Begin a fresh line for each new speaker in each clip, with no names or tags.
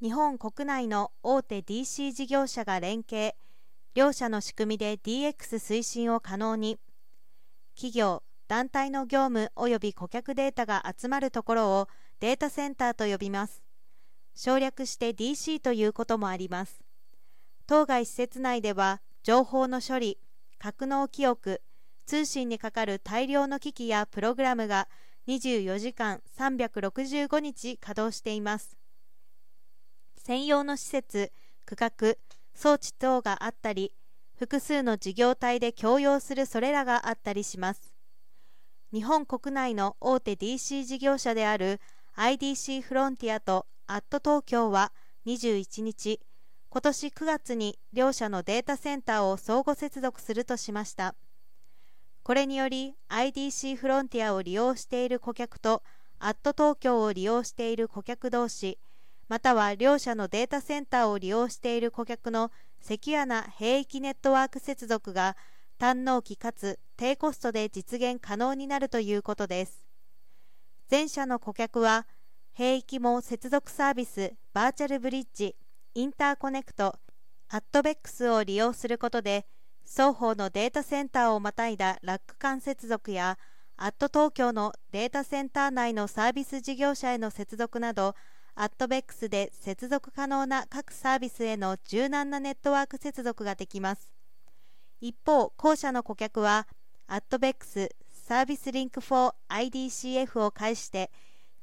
日本国内の大手 DC 事業者が連携両社の仕組みで DX 推進を可能に。企業団体の業務及び顧客データが集まるところをデータセンターと呼びます。省略して DC ということもあります。当該施設内では情報の処理格納記憶通信にかかる大量の機器やプログラムが24時間365日稼働しています。専用の施設区画装置等があったり複数の事業体で共用するそれらがあったりします。日本国内の大手 DC 事業者である IDC フロンティアとアット東京は21日今年9月に両社のデータセンターを相互接続するとしました。これにより IDC フロンティアを利用している顧客とアット東京を利用している顧客同士または両社のデータセンターを利用している顧客のセキュアな兵域ネットワーク接続が単納期かつ低コストで実現可能になるということです。全社の顧客は兵域も接続サービスバーチャルブリッジインターコネクトアットベックスを利用することで双方のデータセンターをまたいだラック間接続やアット東京のデータセンター内のサービス事業者への接続などアットベックスで接続可能な各サービスへの柔軟なネットワーク接続ができます。一方後者の顧客はアットベックスサービスリンク 4IDCF を介して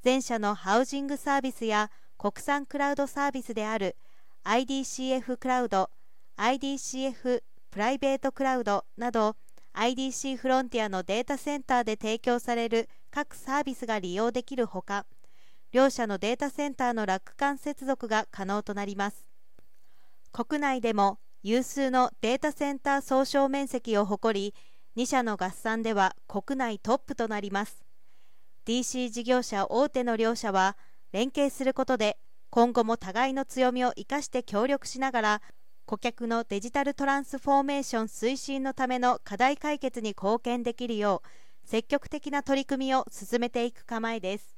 全社のハウジングサービスや国産クラウドサービスである IDCF クラウド IDCF プライベートクラウドなど IDC フロンティアのデータセンターで提供される各サービスが利用できるほか両社のデータセンターのラック間接続が可能となります。国内でも有数のデータセンター総称面積を誇り2社の合算では国内トップとなります。DC 事業者大手の両社は連携することで今後も互いの強みを生かして協力しながら顧客のデジタルトランスフォーメーション推進のための課題解決に貢献できるよう積極的な取り組みを進めていく構えです。